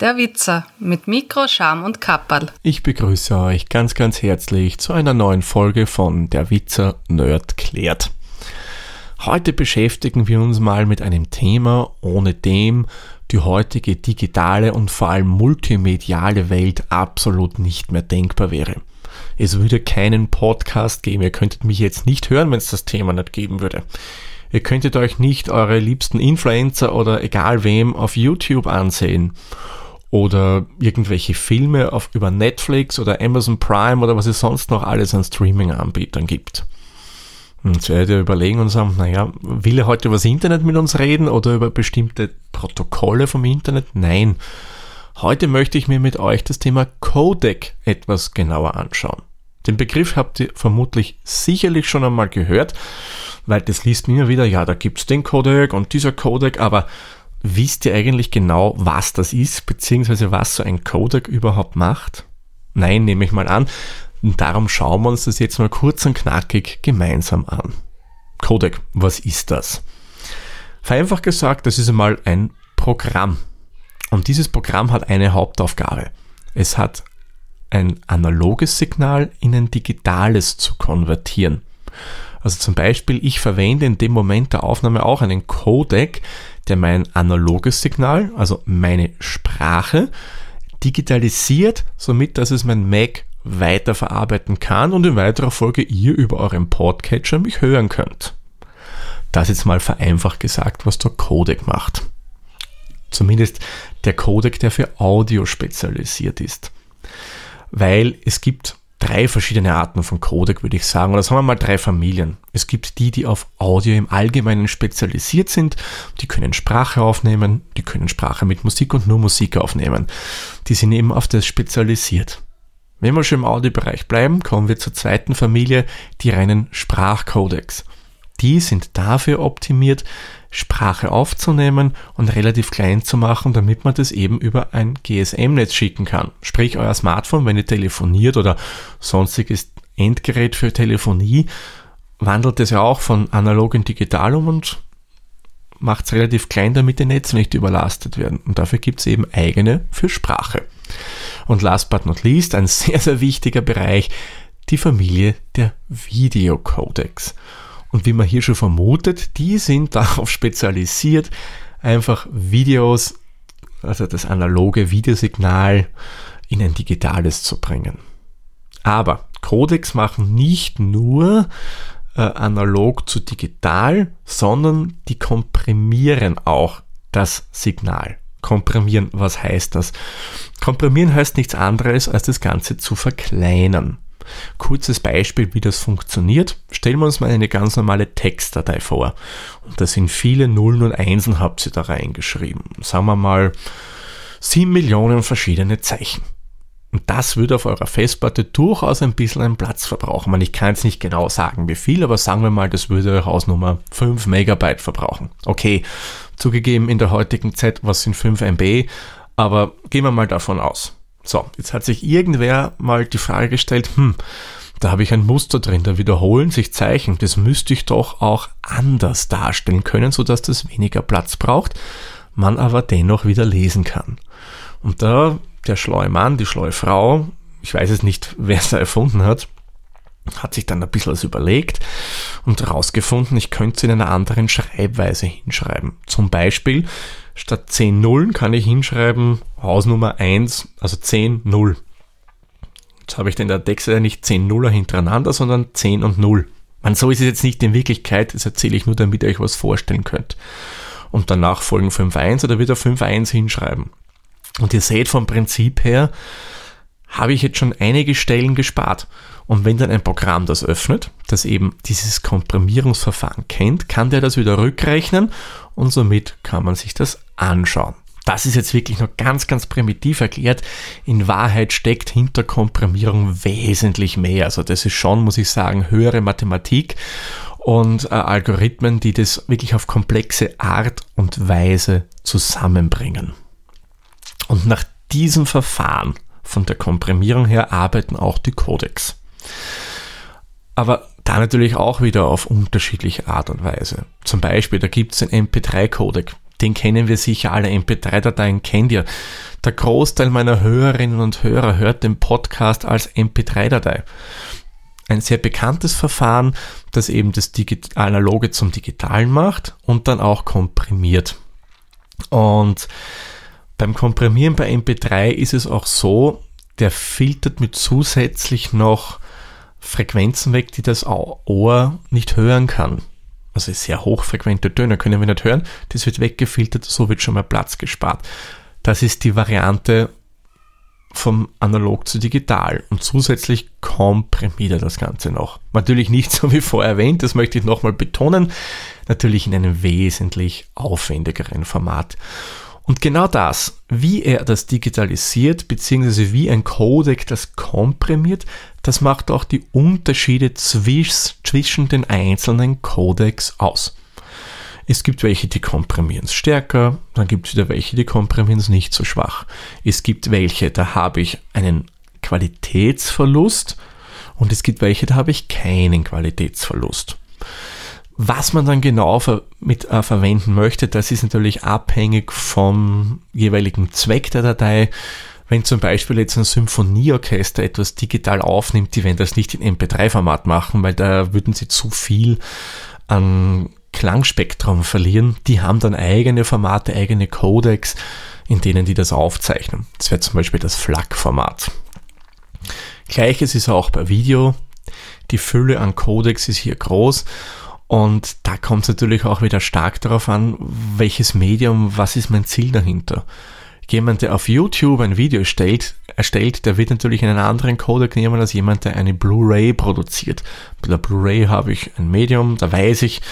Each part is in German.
Der Witzer mit Mikro, Scham und Kapperl. Ich begrüße euch ganz, ganz herzlich zu einer neuen Folge von Der Witzer Nerd klärt. Heute beschäftigen wir uns mal mit einem Thema, ohne dem die heutige digitale und vor allem multimediale Welt absolut nicht mehr denkbar wäre. Es würde keinen Podcast geben. Ihr könntet mich jetzt nicht hören, wenn es das Thema nicht geben würde. Ihr könntet euch nicht eure liebsten Influencer oder egal wem auf YouTube ansehen oder irgendwelche Filme auf, über Netflix oder Amazon Prime oder was es sonst noch alles an Streaming-Anbietern gibt. Und jetzt werdet ihr überlegen und sagen, naja, will er heute über das Internet mit uns reden oder über bestimmte Protokolle vom Internet? Nein. Heute möchte ich mir mit euch das Thema Codec etwas genauer anschauen. Den Begriff habt ihr vermutlich sicherlich schon einmal gehört, weil das liest mir immer wieder, ja, da gibt's den Codec und dieser Codec, aber Wisst ihr eigentlich genau, was das ist, beziehungsweise was so ein Codec überhaupt macht? Nein, nehme ich mal an. Und darum schauen wir uns das jetzt mal kurz und knackig gemeinsam an. Codec, was ist das? Vereinfacht gesagt, das ist einmal ein Programm. Und dieses Programm hat eine Hauptaufgabe. Es hat ein analoges Signal in ein digitales zu konvertieren. Also zum Beispiel, ich verwende in dem Moment der Aufnahme auch einen Codec, der mein analoges Signal, also meine Sprache, digitalisiert, somit dass es mein Mac weiterverarbeiten kann und in weiterer Folge ihr über euren Podcatcher mich hören könnt. Das jetzt mal vereinfacht gesagt, was der Codec macht. Zumindest der Codec, der für Audio spezialisiert ist. Weil es gibt drei verschiedene Arten von Codec, würde ich sagen. Oder sagen wir mal drei Familien. Es gibt die, die auf Audio im Allgemeinen spezialisiert sind. Die können Sprache aufnehmen, die können Sprache mit Musik und nur Musik aufnehmen. Die sind eben auf das spezialisiert. Wenn wir schon im Audiobereich bleiben, kommen wir zur zweiten Familie, die reinen Sprachcodecs. Die sind dafür optimiert, Sprache aufzunehmen und relativ klein zu machen, damit man das eben über ein GSM-Netz schicken kann. Sprich, euer Smartphone, wenn ihr telefoniert oder sonstiges Endgerät für Telefonie, wandelt es ja auch von analog in digital um und macht es relativ klein, damit die Netze nicht überlastet werden. Und dafür gibt es eben eigene für Sprache. Und last but not least, ein sehr, sehr wichtiger Bereich, die Familie der Videocodecs. Und wie man hier schon vermutet, die sind darauf spezialisiert, einfach Videos, also das analoge Videosignal in ein digitales zu bringen. Aber Codecs machen nicht nur äh, analog zu digital, sondern die komprimieren auch das Signal. Komprimieren, was heißt das? Komprimieren heißt nichts anderes, als das Ganze zu verkleinern. Kurzes Beispiel, wie das funktioniert. Stellen wir uns mal eine ganz normale Textdatei vor. Und da sind viele Nullen und Einsen habt ihr da reingeschrieben. Sagen wir mal 7 Millionen verschiedene Zeichen. Und das würde auf eurer Festplatte durchaus ein bisschen einen Platz verbrauchen. Ich kann jetzt nicht genau sagen, wie viel, aber sagen wir mal, das würde Hausnummer 5 Megabyte verbrauchen. Okay, zugegeben in der heutigen Zeit, was sind 5 MB? Aber gehen wir mal davon aus. So, jetzt hat sich irgendwer mal die Frage gestellt, hm, da habe ich ein Muster drin, da wiederholen sich Zeichen, das müsste ich doch auch anders darstellen können, sodass das weniger Platz braucht, man aber dennoch wieder lesen kann. Und da der schlaue Mann, die schlaue Frau, ich weiß es nicht, wer es da erfunden hat, hat sich dann ein bisschen was überlegt und herausgefunden, ich könnte es in einer anderen Schreibweise hinschreiben. Zum Beispiel statt 10 Nullen kann ich hinschreiben Hausnummer 1, also 10 0. Jetzt habe ich in der Texte nicht 10 Nuller hintereinander, sondern 10 und 0. Man, so ist es jetzt nicht in Wirklichkeit, das erzähle ich nur, damit ihr euch was vorstellen könnt. Und danach folgen 5-1 oder wieder 5-1 hinschreiben. Und ihr seht vom Prinzip her, habe ich jetzt schon einige Stellen gespart. Und wenn dann ein Programm das öffnet, das eben dieses Komprimierungsverfahren kennt, kann der das wieder rückrechnen und somit kann man sich das anschauen. Das ist jetzt wirklich noch ganz, ganz primitiv erklärt. In Wahrheit steckt hinter Komprimierung wesentlich mehr. Also das ist schon, muss ich sagen, höhere Mathematik und äh, Algorithmen, die das wirklich auf komplexe Art und Weise zusammenbringen. Und nach diesem Verfahren von der Komprimierung her arbeiten auch die Codecs. Aber da natürlich auch wieder auf unterschiedliche Art und Weise. Zum Beispiel, da gibt es den MP3-Codec. den kennen wir sicher alle. MP3-Dateien kennt ihr. Der Großteil meiner Hörerinnen und Hörer hört den Podcast als MP3-Datei. Ein sehr bekanntes Verfahren, das eben das Digit Analoge zum Digitalen macht und dann auch komprimiert. Und beim Komprimieren bei MP3 ist es auch so, der filtert mit zusätzlich noch Frequenzen weg, die das Ohr nicht hören kann. Also sehr hochfrequente Töne können wir nicht hören. Das wird weggefiltert, so wird schon mal Platz gespart. Das ist die Variante vom analog zu digital und zusätzlich komprimiert er das Ganze noch. Natürlich nicht so wie vorher erwähnt, das möchte ich nochmal betonen, natürlich in einem wesentlich aufwendigeren Format. Und genau das, wie er das digitalisiert, beziehungsweise wie ein Codec das komprimiert, das macht auch die Unterschiede zwischen den einzelnen Codecs aus. Es gibt welche, die komprimieren es stärker, dann gibt es wieder welche, die komprimieren es nicht so schwach. Es gibt welche, da habe ich einen Qualitätsverlust und es gibt welche, da habe ich keinen Qualitätsverlust. Was man dann genau ver mit äh, verwenden möchte, das ist natürlich abhängig vom jeweiligen Zweck der Datei. Wenn zum Beispiel jetzt ein Symphonieorchester etwas digital aufnimmt, die werden das nicht in MP3-Format machen, weil da würden sie zu viel an Klangspektrum verlieren. Die haben dann eigene Formate, eigene Codecs, in denen die das aufzeichnen. Das wäre zum Beispiel das FLAC-Format. Gleiches ist auch bei Video. Die Fülle an Codecs ist hier groß und da kommt es natürlich auch wieder stark darauf an, welches Medium, was ist mein Ziel dahinter. Jemand, der auf YouTube ein Video erstellt, erstellt, der wird natürlich einen anderen Codec nehmen als jemand, der eine Blu-ray produziert. Bei der Blu-ray habe ich ein Medium, da weiß ich,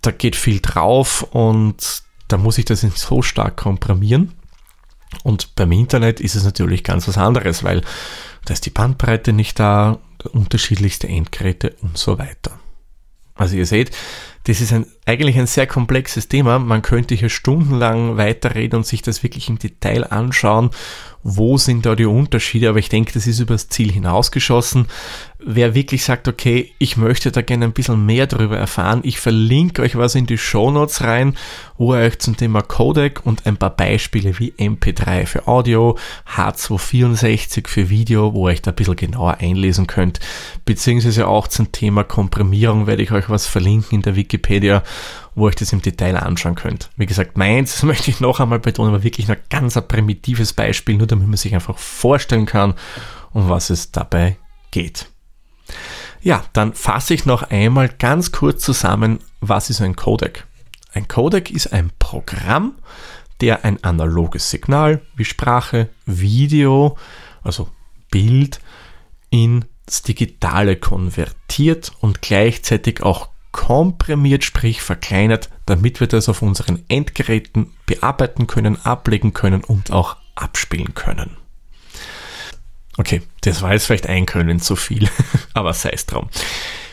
da geht viel drauf und da muss ich das nicht so stark komprimieren. Und beim Internet ist es natürlich ganz was anderes, weil da ist die Bandbreite nicht da, unterschiedlichste Endgeräte und so weiter. Also ihr seht, das ist ein, eigentlich ein sehr komplexes Thema. Man könnte hier stundenlang weiterreden und sich das wirklich im Detail anschauen wo sind da die Unterschiede, aber ich denke, das ist übers Ziel hinausgeschossen. Wer wirklich sagt, okay, ich möchte da gerne ein bisschen mehr darüber erfahren, ich verlinke euch was in die Shownotes rein, wo ihr euch zum Thema Codec und ein paar Beispiele wie MP3 für Audio, H264 für Video, wo ihr euch da ein bisschen genauer einlesen könnt, beziehungsweise auch zum Thema Komprimierung werde ich euch was verlinken in der Wikipedia wo ihr das im Detail anschauen könnt. Wie gesagt, meins, möchte ich noch einmal betonen, war wirklich ein ganz ein primitives Beispiel, nur damit man sich einfach vorstellen kann, um was es dabei geht. Ja, dann fasse ich noch einmal ganz kurz zusammen, was ist ein Codec? Ein Codec ist ein Programm, der ein analoges Signal wie Sprache, Video, also Bild ins Digitale konvertiert und gleichzeitig auch komprimiert, sprich verkleinert, damit wir das auf unseren Endgeräten bearbeiten können, ablegen können und auch abspielen können. Okay, das war jetzt vielleicht ein Können zu viel, aber sei es drum.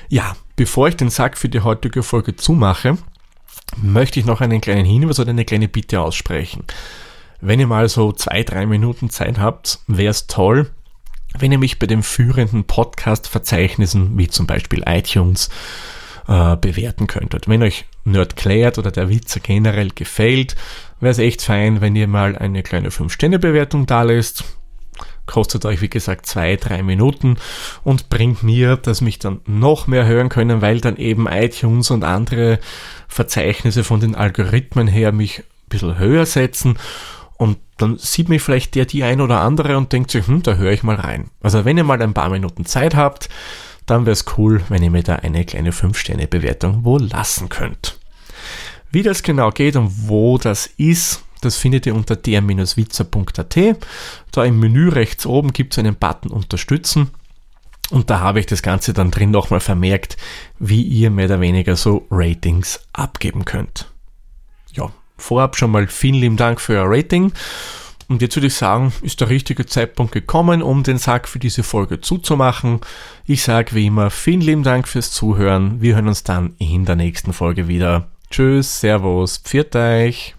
Ja, bevor ich den Sack für die heutige Folge zumache, möchte ich noch einen kleinen Hinweis oder eine kleine Bitte aussprechen. Wenn ihr mal so zwei, drei Minuten Zeit habt, wäre es toll, wenn ihr mich bei den führenden Podcast-Verzeichnissen, wie zum Beispiel iTunes, äh, bewerten könntet. Wenn euch Nerd klärt oder der Witzer generell gefällt, wäre es echt fein, wenn ihr mal eine kleine 5-Sterne-Bewertung da lässt. Kostet euch, wie gesagt, zwei, drei Minuten und bringt mir, dass mich dann noch mehr hören können, weil dann eben iTunes und andere Verzeichnisse von den Algorithmen her mich ein bisschen höher setzen und dann sieht mich vielleicht der die ein oder andere und denkt sich, hm, da höre ich mal rein. Also wenn ihr mal ein paar Minuten Zeit habt, dann wäre es cool, wenn ihr mir da eine kleine 5-Sterne-Bewertung wohl lassen könnt. Wie das genau geht und wo das ist, das findet ihr unter der-witzer.at. Da im Menü rechts oben gibt es einen Button Unterstützen. Und da habe ich das Ganze dann drin nochmal vermerkt, wie ihr mehr oder weniger so Ratings abgeben könnt. Ja, vorab schon mal vielen lieben Dank für euer Rating. Und jetzt würde ich sagen, ist der richtige Zeitpunkt gekommen, um den Sack für diese Folge zuzumachen. Ich sage wie immer vielen lieben Dank fürs Zuhören. Wir hören uns dann in der nächsten Folge wieder. Tschüss, Servus, pfiat euch.